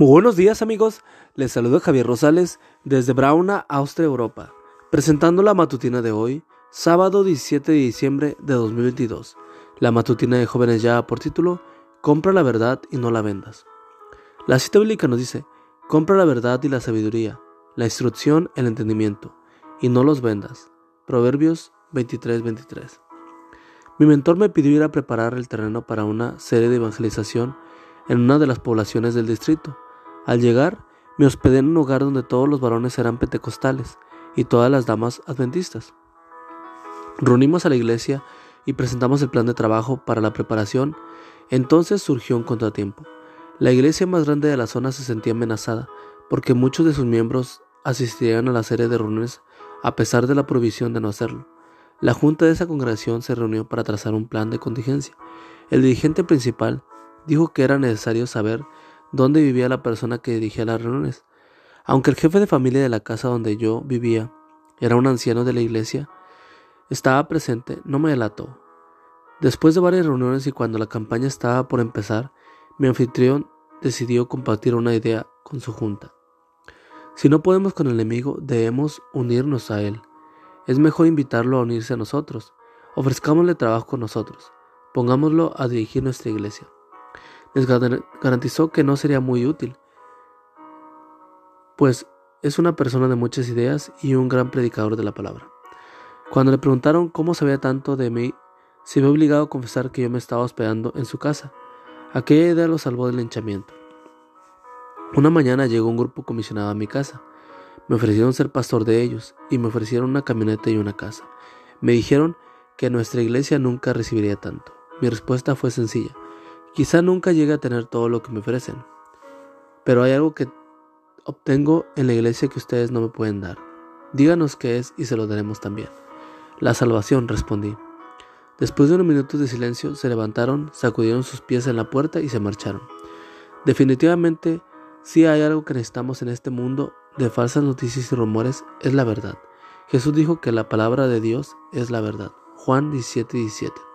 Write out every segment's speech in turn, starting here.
Muy buenos días amigos, les saludo Javier Rosales desde Brauna, Austria, Europa, presentando la matutina de hoy, sábado 17 de diciembre de 2022. La matutina de jóvenes ya por título, Compra la verdad y no la vendas. La cita bíblica nos dice, compra la verdad y la sabiduría, la instrucción, el entendimiento, y no los vendas. Proverbios 23-23. Mi mentor me pidió ir a preparar el terreno para una serie de evangelización en una de las poblaciones del distrito. Al llegar, me hospedé en un hogar donde todos los varones eran pentecostales y todas las damas adventistas. Reunimos a la iglesia y presentamos el plan de trabajo para la preparación. Entonces surgió un contratiempo. La iglesia más grande de la zona se sentía amenazada porque muchos de sus miembros asistirían a la serie de reuniones a pesar de la prohibición de no hacerlo. La junta de esa congregación se reunió para trazar un plan de contingencia. El dirigente principal dijo que era necesario saber dónde vivía la persona que dirigía las reuniones. Aunque el jefe de familia de la casa donde yo vivía era un anciano de la iglesia, estaba presente, no me delató. Después de varias reuniones y cuando la campaña estaba por empezar, mi anfitrión decidió compartir una idea con su junta. Si no podemos con el enemigo, debemos unirnos a él. Es mejor invitarlo a unirse a nosotros. Ofrezcámosle trabajo con nosotros. Pongámoslo a dirigir nuestra iglesia les garantizó que no sería muy útil, pues es una persona de muchas ideas y un gran predicador de la palabra. Cuando le preguntaron cómo sabía tanto de mí, se vio obligado a confesar que yo me estaba hospedando en su casa. Aquella idea lo salvó del linchamiento. Una mañana llegó un grupo comisionado a mi casa. Me ofrecieron ser pastor de ellos y me ofrecieron una camioneta y una casa. Me dijeron que nuestra iglesia nunca recibiría tanto. Mi respuesta fue sencilla. Quizá nunca llegue a tener todo lo que me ofrecen, pero hay algo que obtengo en la iglesia que ustedes no me pueden dar. Díganos qué es y se lo daremos también. La salvación, respondí. Después de unos minutos de silencio, se levantaron, sacudieron sus pies en la puerta y se marcharon. Definitivamente, si hay algo que necesitamos en este mundo de falsas noticias y rumores, es la verdad. Jesús dijo que la palabra de Dios es la verdad. Juan 17, 17.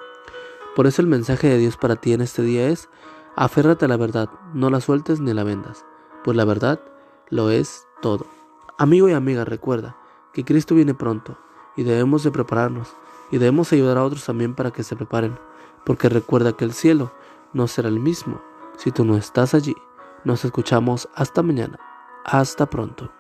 Por eso el mensaje de Dios para ti en este día es, aférrate a la verdad, no la sueltes ni la vendas, pues la verdad lo es todo. Amigo y amiga, recuerda que Cristo viene pronto y debemos de prepararnos y debemos ayudar a otros también para que se preparen, porque recuerda que el cielo no será el mismo si tú no estás allí. Nos escuchamos hasta mañana. Hasta pronto.